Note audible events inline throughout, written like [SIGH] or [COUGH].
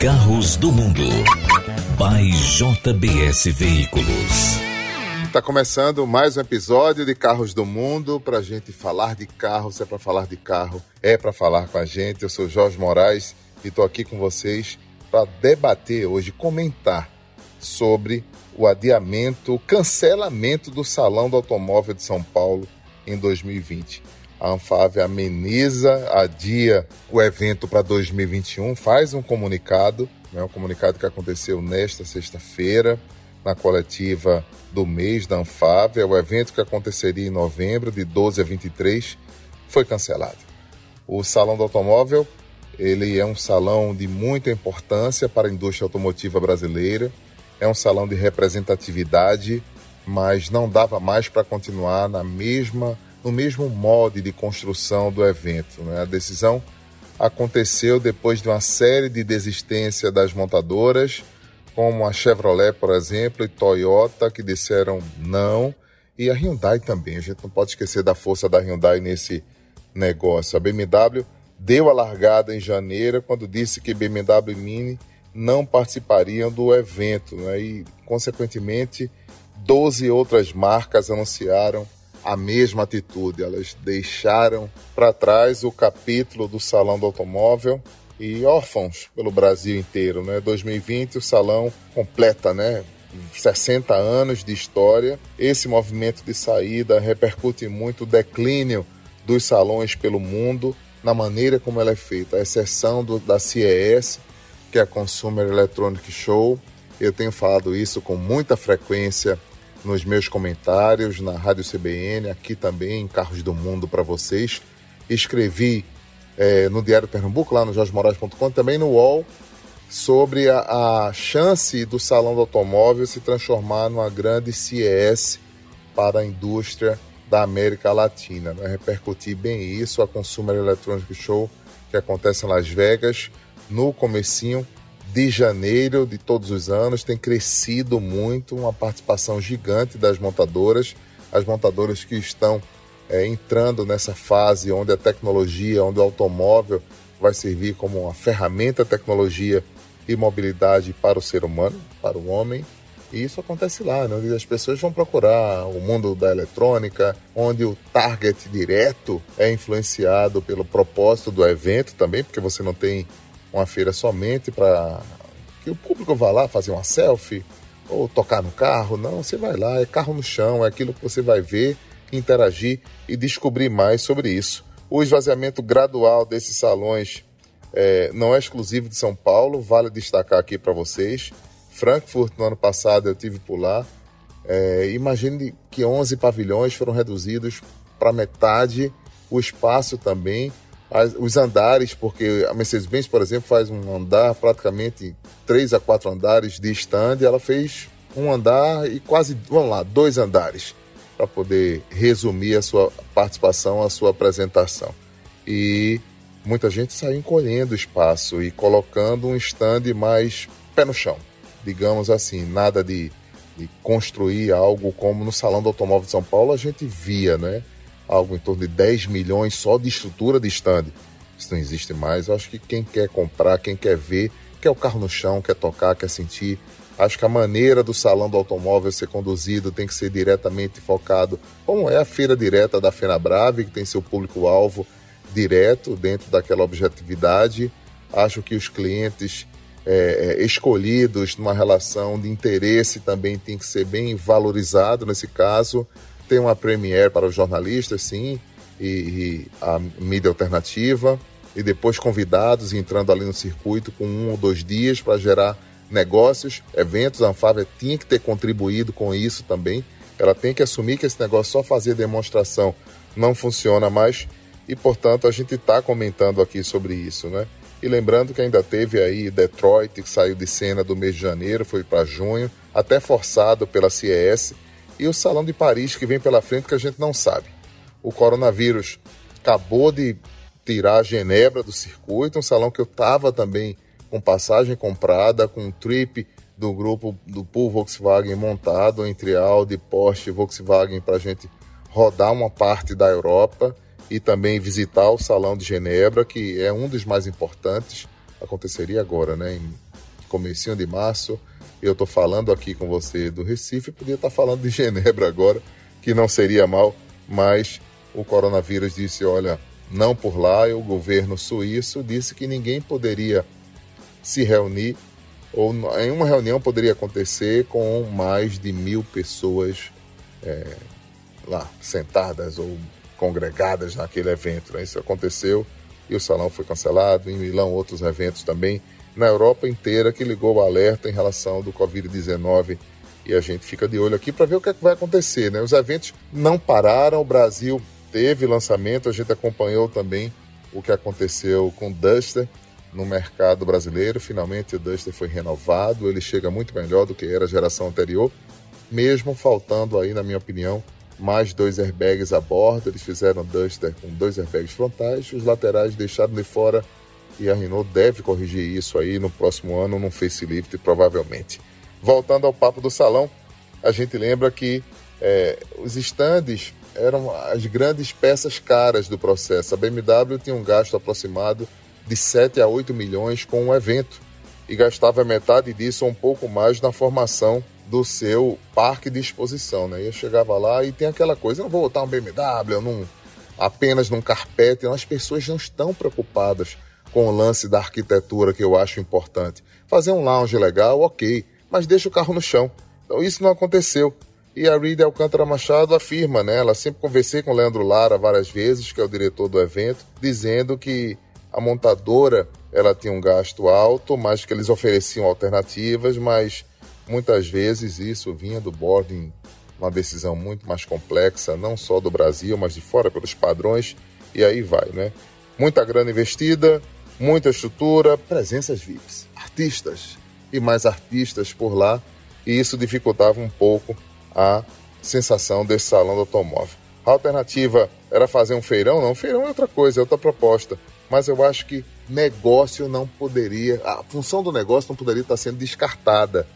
carros do mundo. By JBS Veículos. Está começando mais um episódio de Carros do Mundo para a gente falar de carro. Se é para falar de carro, é para falar com a gente. Eu sou Jorge Moraes e estou aqui com vocês para debater hoje, comentar sobre o adiamento, o cancelamento do Salão do Automóvel de São Paulo em 2020. A Anfave ameniza, adia o evento para 2021, faz um comunicado, né, um comunicado que aconteceu nesta sexta-feira, na coletiva do mês da Anfave. É o evento que aconteceria em novembro, de 12 a 23, foi cancelado. O Salão do Automóvel ele é um salão de muita importância para a indústria automotiva brasileira, é um salão de representatividade, mas não dava mais para continuar na mesma no mesmo molde de construção do evento. Né? A decisão aconteceu depois de uma série de desistência das montadoras, como a Chevrolet, por exemplo, e Toyota, que disseram não, e a Hyundai também. A gente não pode esquecer da força da Hyundai nesse negócio. A BMW deu a largada em janeiro quando disse que BMW e Mini não participariam do evento, né? e, consequentemente, 12 outras marcas anunciaram a mesma atitude. Elas deixaram para trás o capítulo do Salão do Automóvel e órfãos pelo Brasil inteiro. Né? 2020 o salão completa né? 60 anos de história. Esse movimento de saída repercute muito o declínio dos salões pelo mundo na maneira como ela é feita, a exceção do, da CES, que é a Consumer Electronic Show. Eu tenho falado isso com muita frequência nos meus comentários na Rádio CBN, aqui também em Carros do Mundo para vocês. Escrevi é, no Diário Pernambuco, lá no jorgemoraes.com, também no UOL, sobre a, a, chance do Salão do Automóvel se transformar numa grande CES para a indústria da América Latina. Vai repercutir bem isso, a Consumer Electronic Show, que acontece em Las Vegas, no comecinho de janeiro de todos os anos tem crescido muito, uma participação gigante das montadoras, as montadoras que estão é, entrando nessa fase onde a tecnologia, onde o automóvel vai servir como uma ferramenta tecnologia e mobilidade para o ser humano, para o homem. E isso acontece lá, né? onde as pessoas vão procurar o mundo da eletrônica, onde o target direto é influenciado pelo propósito do evento também, porque você não tem uma feira somente para que o público vá lá fazer uma selfie ou tocar no carro. Não, você vai lá, é carro no chão, é aquilo que você vai ver, interagir e descobrir mais sobre isso. O esvaziamento gradual desses salões é, não é exclusivo de São Paulo, vale destacar aqui para vocês. Frankfurt, no ano passado, eu tive por lá. É, imagine que 11 pavilhões foram reduzidos para metade, o espaço também as, os andares, porque a Mercedes-Benz, por exemplo, faz um andar praticamente três a quatro andares de stand, ela fez um andar e quase, vamos lá, dois andares para poder resumir a sua participação, a sua apresentação. E muita gente saiu encolhendo o espaço e colocando um stand mais pé no chão, digamos assim, nada de, de construir algo como no Salão do Automóvel de São Paulo a gente via, né? Algo em torno de 10 milhões só de estrutura de stand. Isso não existe mais. Eu acho que quem quer comprar, quem quer ver, quer o carro no chão, quer tocar, quer sentir. Acho que a maneira do salão do automóvel ser conduzido tem que ser diretamente focado, como é a feira direta da Fenabrave, que tem seu público-alvo direto dentro daquela objetividade. Acho que os clientes é, é escolhidos numa relação de interesse também tem que ser bem valorizado nesse caso tem uma premiere para os jornalistas, sim, e, e, a mídia alternativa, e depois convidados entrando ali no circuito com um ou dois dias para gerar negócios, eventos. A Anfávia tinha que ter contribuído com isso também. Ela tem que assumir que esse negócio só fazer demonstração não funciona mais e, portanto, a gente está comentando aqui sobre isso, né? E lembrando que ainda teve aí Detroit, que saiu de cena do mês de janeiro, foi para junho, até forçado pela CES, e o Salão de Paris que vem pela frente que a gente não sabe. O coronavírus acabou de tirar a Genebra do circuito, um salão que eu estava também com passagem comprada, com um trip do grupo do Pool Volkswagen montado entre Audi, Porsche e Volkswagen para a gente rodar uma parte da Europa e também visitar o Salão de Genebra, que é um dos mais importantes. Aconteceria agora, né, em comecinho de março. Eu estou falando aqui com você do Recife, podia estar tá falando de Genebra agora, que não seria mal, mas o coronavírus disse, olha, não por lá, e o governo suíço disse que ninguém poderia se reunir, ou em uma reunião poderia acontecer com mais de mil pessoas é, lá sentadas ou congregadas naquele evento. Né? Isso aconteceu e o salão foi cancelado. Em Milão, outros eventos também. Na Europa inteira, que ligou o alerta em relação do Covid-19 e a gente fica de olho aqui para ver o que, é que vai acontecer. Né? Os eventos não pararam, o Brasil teve lançamento, a gente acompanhou também o que aconteceu com o Duster no mercado brasileiro. Finalmente o Duster foi renovado, ele chega muito melhor do que era a geração anterior, mesmo faltando aí, na minha opinião, mais dois airbags a bordo. Eles fizeram Duster com dois airbags frontais, os laterais deixaram de fora e a Renault deve corrigir isso aí no próximo ano num facelift, provavelmente. Voltando ao papo do salão, a gente lembra que é, os estandes eram as grandes peças caras do processo. A BMW tinha um gasto aproximado de 7 a 8 milhões com um evento e gastava metade disso ou um pouco mais na formação do seu parque de exposição, né? Eu chegava lá e tem aquela coisa, eu não vou botar um BMW, apenas num carpete, as pessoas não estão preocupadas com o lance da arquitetura que eu acho importante. Fazer um lounge legal, ok, mas deixa o carro no chão. Então isso não aconteceu. E a Reed Alcântara Machado afirma, né? Ela sempre conversei com o Leandro Lara várias vezes, que é o diretor do evento, dizendo que a montadora ela tinha um gasto alto, mas que eles ofereciam alternativas, mas Muitas vezes isso vinha do boarding, uma decisão muito mais complexa, não só do Brasil, mas de fora pelos padrões, e aí vai, né? Muita grana investida, muita estrutura, presenças VIPs, artistas e mais artistas por lá, e isso dificultava um pouco a sensação desse salão do automóvel. A alternativa era fazer um feirão? Não, feirão é outra coisa, é outra proposta. Mas eu acho que negócio não poderia, a função do negócio não poderia estar sendo descartada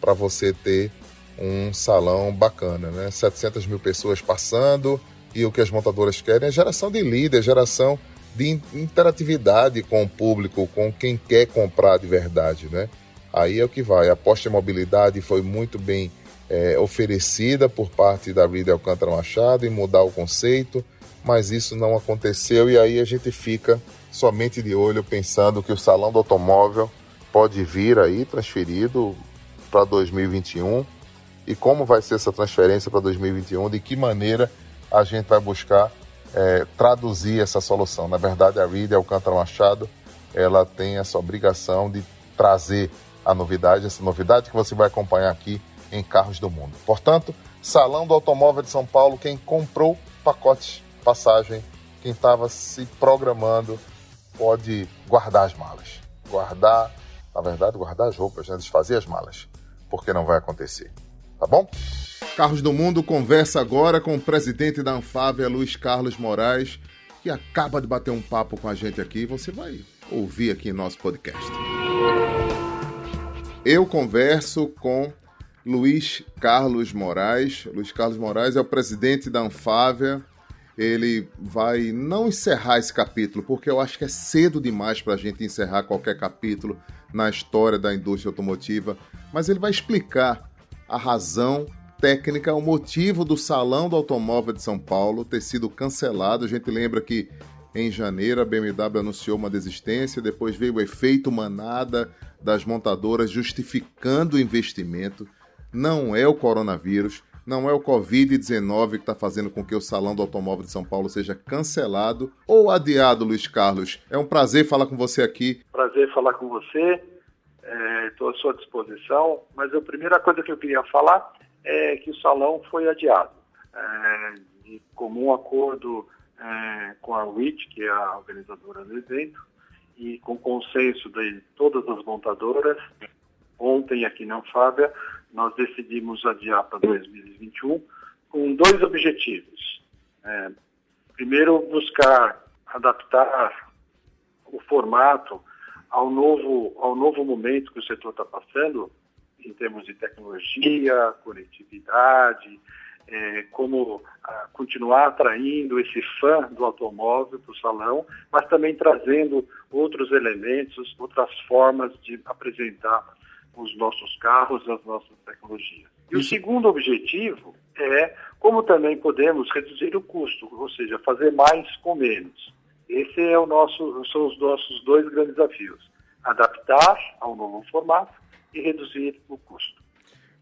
para você ter um salão bacana, né? 700 mil pessoas passando e o que as montadoras querem é geração de líder, geração de interatividade com o público, com quem quer comprar de verdade, né? Aí é o que vai. A posta em mobilidade foi muito bem é, oferecida por parte da Rida Alcântara Machado em mudar o conceito, mas isso não aconteceu e aí a gente fica somente de olho pensando que o salão do automóvel pode vir aí transferido para 2021 e como vai ser essa transferência para 2021, de que maneira a gente vai buscar é, traduzir essa solução. Na verdade, a Reed Alcântara Machado ela tem essa obrigação de trazer a novidade, essa novidade que você vai acompanhar aqui em Carros do Mundo. Portanto, Salão do Automóvel de São Paulo, quem comprou pacotes, passagem, quem estava se programando, pode guardar as malas. Guardar, na verdade, guardar as roupas, né? desfazer as malas porque não vai acontecer. Tá bom? Carros do Mundo conversa agora com o presidente da Anfávia, Luiz Carlos Moraes, que acaba de bater um papo com a gente aqui. Você vai ouvir aqui em nosso podcast. Eu converso com Luiz Carlos Moraes. Luiz Carlos Moraes é o presidente da Anfávia. Ele vai não encerrar esse capítulo, porque eu acho que é cedo demais para a gente encerrar qualquer capítulo na história da indústria automotiva, mas ele vai explicar a razão técnica, o motivo do Salão do Automóvel de São Paulo ter sido cancelado. A gente lembra que em janeiro a BMW anunciou uma desistência, depois veio o efeito manada das montadoras justificando o investimento. Não é o coronavírus, não é o Covid-19 que está fazendo com que o Salão do Automóvel de São Paulo seja cancelado ou adiado, Luiz Carlos. É um prazer falar com você aqui. Prazer falar com você. Estou é, à sua disposição. Mas a primeira coisa que eu queria falar é que o salão foi adiado. É, de comum acordo é, com a WIT, que é a organizadora do evento, e com consenso de todas as montadoras, ontem aqui na Fábia, nós decidimos adiar para 2021 com dois objetivos. É, primeiro, buscar adaptar o formato ao novo, ao novo momento que o setor está passando, em termos de tecnologia, conectividade, é, como a, continuar atraindo esse fã do automóvel para o salão, mas também trazendo outros elementos, outras formas de apresentar os nossos carros, as nossas tecnologias. E o segundo objetivo é como também podemos reduzir o custo, ou seja, fazer mais com menos. Esse é o nosso, são os nossos dois grandes desafios: adaptar ao novo formato e reduzir o custo.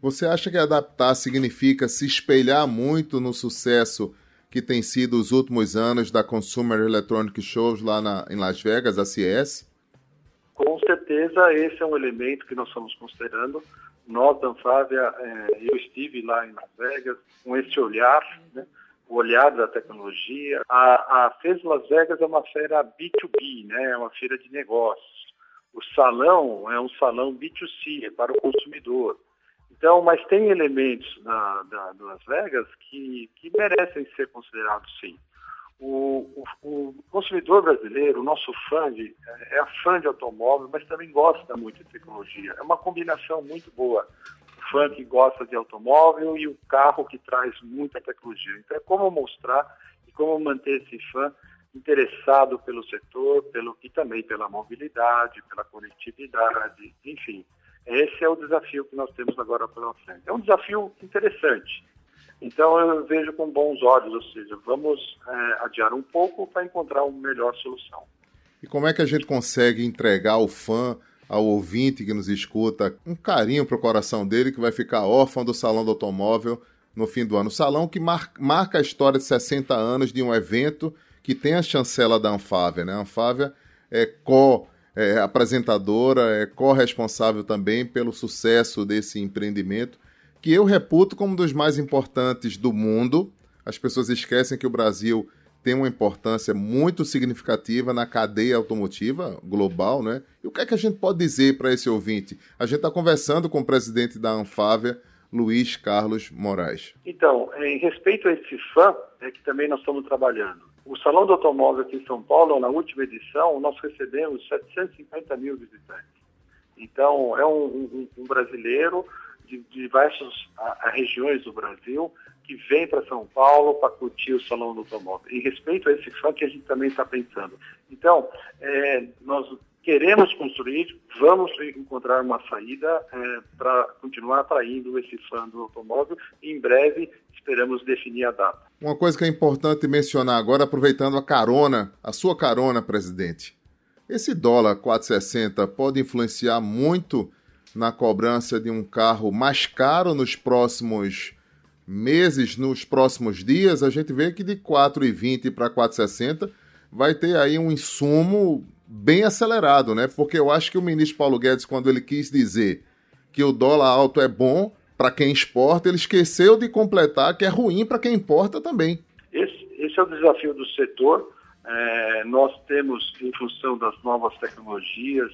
Você acha que adaptar significa se espelhar muito no sucesso que tem sido os últimos anos da Consumer Electronic Shows lá na, em Las Vegas, a CES? Com certeza, esse é um elemento que nós estamos considerando. Nós, da Anfávia, é, eu estive lá em Las Vegas com esse olhar, né, o olhar da tecnologia. A, a FES Las Vegas é uma feira B2B, né, é uma feira de negócios. O salão é um salão B2C, é para o consumidor. Então, mas tem elementos da, da, do Las Vegas que, que merecem ser considerados sim. O, o, o, consumidor brasileiro, o nosso fã de, é, é fã de automóvel, mas também gosta muito de tecnologia. É uma combinação muito boa. O fã que gosta de automóvel e o carro que traz muita tecnologia. Então é como mostrar e como manter esse fã interessado pelo setor, pelo e também pela mobilidade, pela conectividade, enfim. Esse é o desafio que nós temos agora pela frente. É um desafio interessante. Então eu vejo com bons olhos, ou seja, vamos é, adiar um pouco para encontrar uma melhor solução. E como é que a gente consegue entregar ao fã, ao ouvinte que nos escuta, um carinho para o coração dele que vai ficar órfão do Salão do Automóvel no fim do ano? Salão que mar marca a história de 60 anos de um evento que tem a chancela da Anfávia. Né? A Anfávia é co é, apresentadora, é corresponsável também pelo sucesso desse empreendimento, que eu reputo como um dos mais importantes do mundo. As pessoas esquecem que o Brasil tem uma importância muito significativa na cadeia automotiva global, né? E o que é que a gente pode dizer para esse ouvinte? A gente está conversando com o presidente da Anfávia, Luiz Carlos Moraes. Então, em respeito a esse fã, é que também nós estamos trabalhando. O Salão do Automóvel aqui em São Paulo, na última edição, nós recebemos 750 mil visitantes. Então, é um, um, um brasileiro de, diversas regiões do Brasil que vem para São Paulo para curtir o Salão do Automóvel. Em respeito a esse fã que a gente também está pensando. Então, é, nós queremos construir, vamos encontrar uma saída é, para continuar atraindo esse fã do automóvel em breve esperamos definir a data. Uma coisa que é importante mencionar agora, aproveitando a carona, a sua carona, presidente. Esse dólar 4,60 pode influenciar muito na cobrança de um carro mais caro nos próximos meses, nos próximos dias. A gente vê que de 4,20 para 4,60 vai ter aí um insumo bem acelerado, né? Porque eu acho que o ministro Paulo Guedes, quando ele quis dizer que o dólar alto é bom para quem exporta, ele esqueceu de completar que é ruim para quem importa também. Esse, esse, é o desafio do setor. É, nós temos, em função das novas tecnologias,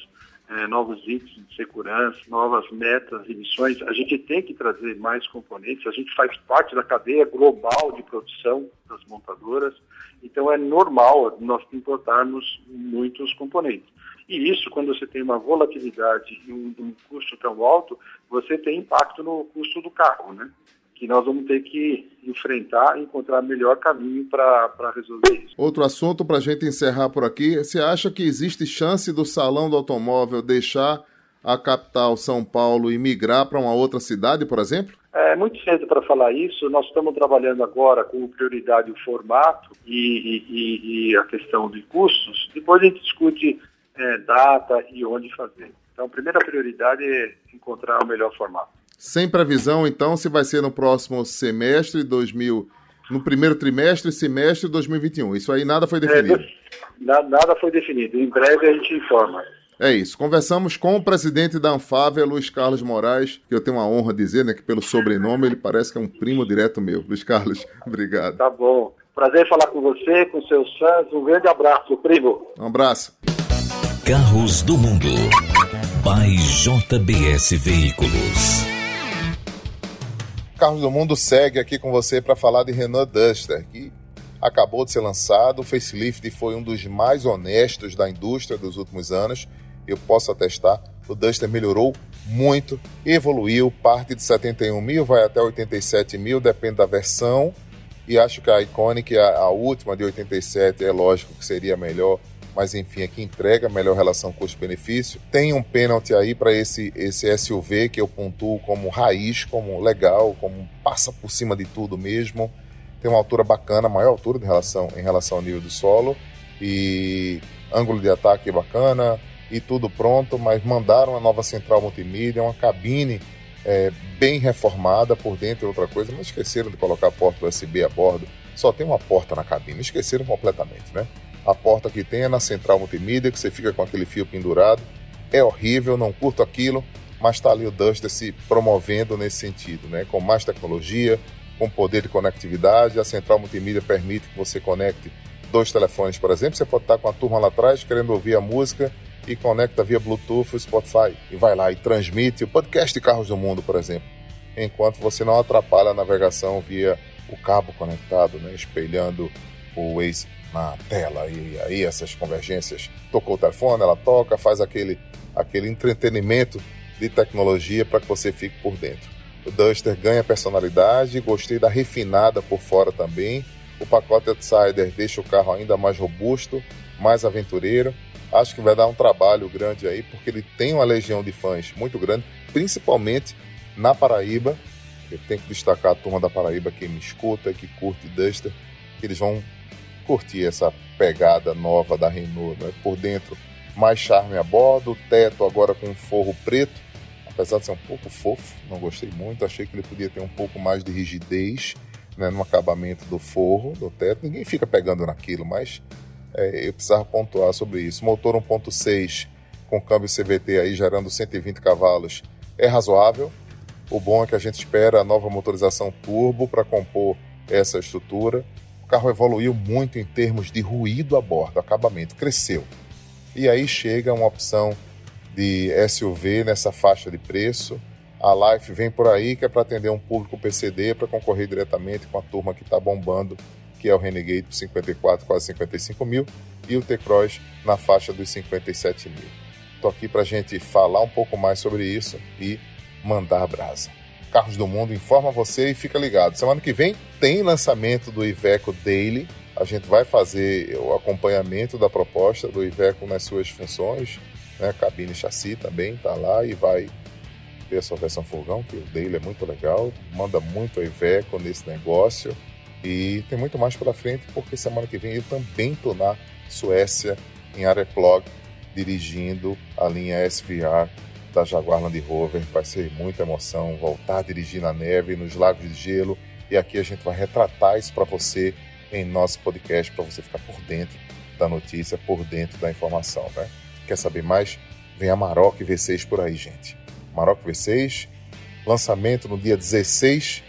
é, novos índices de segurança, novas metas e missões, a gente tem que trazer mais componentes. A gente faz parte da cadeia global de produção das montadoras, então é normal nós importarmos muitos componentes. E isso, quando você tem uma volatilidade e um, um custo tão alto, você tem impacto no custo do carro, né? Que nós vamos ter que enfrentar e encontrar melhor caminho para resolver isso. Outro assunto para a gente encerrar por aqui. Você acha que existe chance do Salão do Automóvel deixar a capital São Paulo e migrar para uma outra cidade, por exemplo? É muito cedo para falar isso. Nós estamos trabalhando agora com prioridade o formato e, e, e a questão de custos. Depois a gente discute é, data e onde fazer. Então, a primeira prioridade é encontrar o melhor formato. Sem previsão, então, se vai ser no próximo semestre 2000, no primeiro trimestre, semestre de 2021. Isso aí nada foi definido. É, nada foi definido. Em breve a gente informa. É isso. Conversamos com o presidente da Anfávia, Luiz Carlos Moraes, que eu tenho a honra de dizer, né, que pelo sobrenome ele parece que é um primo direto meu. Luiz Carlos, [LAUGHS] obrigado. Tá bom. Prazer falar com você, com seus fãs. Um grande abraço, primo. Um abraço. Carros do Mundo. By JBS Veículos. Carlos do Mundo segue aqui com você para falar de Renault Duster, que acabou de ser lançado. O facelift foi um dos mais honestos da indústria dos últimos anos. Eu posso atestar, o Duster melhorou muito, evoluiu, parte de 71 mil, vai até 87 mil, depende da versão. E acho que a Iconic, a, a última de 87, é lógico que seria melhor mas enfim, é que entrega melhor relação custo-benefício. Tem um pênalti aí para esse, esse SUV que eu pontuo como raiz, como legal, como passa por cima de tudo mesmo. Tem uma altura bacana, maior altura em relação, em relação ao nível do solo e ângulo de ataque bacana e tudo pronto, mas mandaram uma nova central multimídia, uma cabine é, bem reformada por dentro e outra coisa, mas esqueceram de colocar a porta USB a bordo. Só tem uma porta na cabine, esqueceram completamente, né? A porta que tem é na central multimídia, que você fica com aquele fio pendurado. É horrível, não curto aquilo, mas está ali o Duster se promovendo nesse sentido, né? Com mais tecnologia, com poder de conectividade. A central multimídia permite que você conecte dois telefones, por exemplo. Você pode estar com a turma lá atrás querendo ouvir a música e conecta via Bluetooth o Spotify e vai lá e transmite o podcast de Carros do Mundo, por exemplo, enquanto você não atrapalha a navegação via o cabo conectado, né, espelhando o Waze na tela e aí essas convergências. Tocou o telefone, ela toca, faz aquele aquele entretenimento de tecnologia para que você fique por dentro. O Duster ganha personalidade, gostei da refinada por fora também. O pacote Outsider deixa o carro ainda mais robusto, mais aventureiro acho que vai dar um trabalho grande aí, porque ele tem uma legião de fãs muito grande, principalmente na Paraíba. Eu tenho que destacar a turma da Paraíba que me escuta, que curte Duster, eles vão curtir essa pegada nova da Renault, né? por dentro mais charme a bordo, o teto agora com um forro preto, apesar de ser um pouco fofo, não gostei muito, achei que ele podia ter um pouco mais de rigidez né, no acabamento do forro, do teto, ninguém fica pegando naquilo, mas é, eu precisava pontuar sobre isso. Motor 1.6 com câmbio CVT aí gerando 120 cavalos é razoável. O bom é que a gente espera a nova motorização turbo para compor essa estrutura. O carro evoluiu muito em termos de ruído a bordo, acabamento, cresceu. E aí chega uma opção de SUV nessa faixa de preço. A Life vem por aí que é para atender um público PCD, para concorrer diretamente com a turma que está bombando que é o Renegade por 54, quase 55 mil, e o T-Cross na faixa dos 57 mil. Estou aqui para a gente falar um pouco mais sobre isso e mandar brasa. Carros do Mundo informa você e fica ligado. Semana que vem tem lançamento do Iveco Daily. A gente vai fazer o acompanhamento da proposta do Iveco nas suas funções, né? cabine chassi também tá lá e vai ter a sua versão fogão, que o Daily é muito legal, manda muito a Iveco nesse negócio. E tem muito mais pela frente, porque semana que vem eu também estou na Suécia, em Arjeplog, dirigindo a linha SVR da Jaguar Land Rover. Vai ser muita emoção voltar a dirigir na neve, nos lagos de gelo. E aqui a gente vai retratar isso para você em nosso podcast, para você ficar por dentro da notícia, por dentro da informação, né? Quer saber mais? Vem a Maroc V6 por aí, gente. Maroc V6, lançamento no dia 16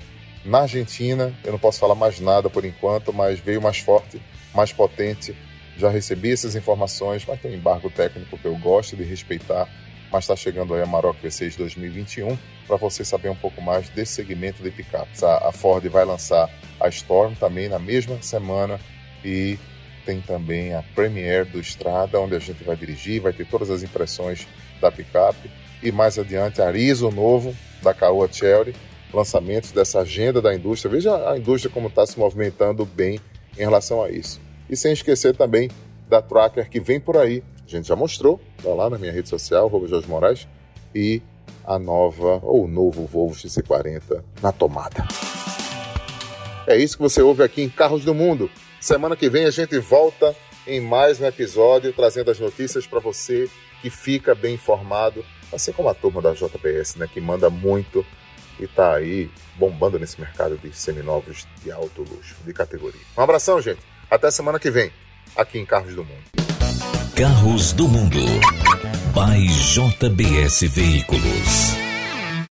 na Argentina, eu não posso falar mais nada por enquanto, mas veio mais forte, mais potente. Já recebi essas informações, mas tem um embargo técnico que eu gosto de respeitar. Mas está chegando aí a Maroc V6 2021 para você saber um pouco mais desse segmento de picapes. A, a Ford vai lançar a Storm também na mesma semana e tem também a Premiere do Strada, onde a gente vai dirigir, vai ter todas as impressões da picape. E mais adiante, a Arizo novo, da Caoa Chery, lançamentos dessa agenda da indústria. Veja a indústria como está se movimentando bem em relação a isso. E sem esquecer também da Tracker que vem por aí. A gente já mostrou, está lá na minha rede social, Jorge Moraes, e a nova ou o novo Volvo XC40 na tomada. É isso que você ouve aqui em Carros do Mundo. Semana que vem a gente volta em mais um episódio trazendo as notícias para você que fica bem informado, assim como a turma da JBS, né, que manda muito e está aí bombando nesse mercado de seminovos de alto luxo, de categoria. Um abração, gente. Até semana que vem, aqui em Carros do Mundo. Carros do Mundo. By JBS Veículos.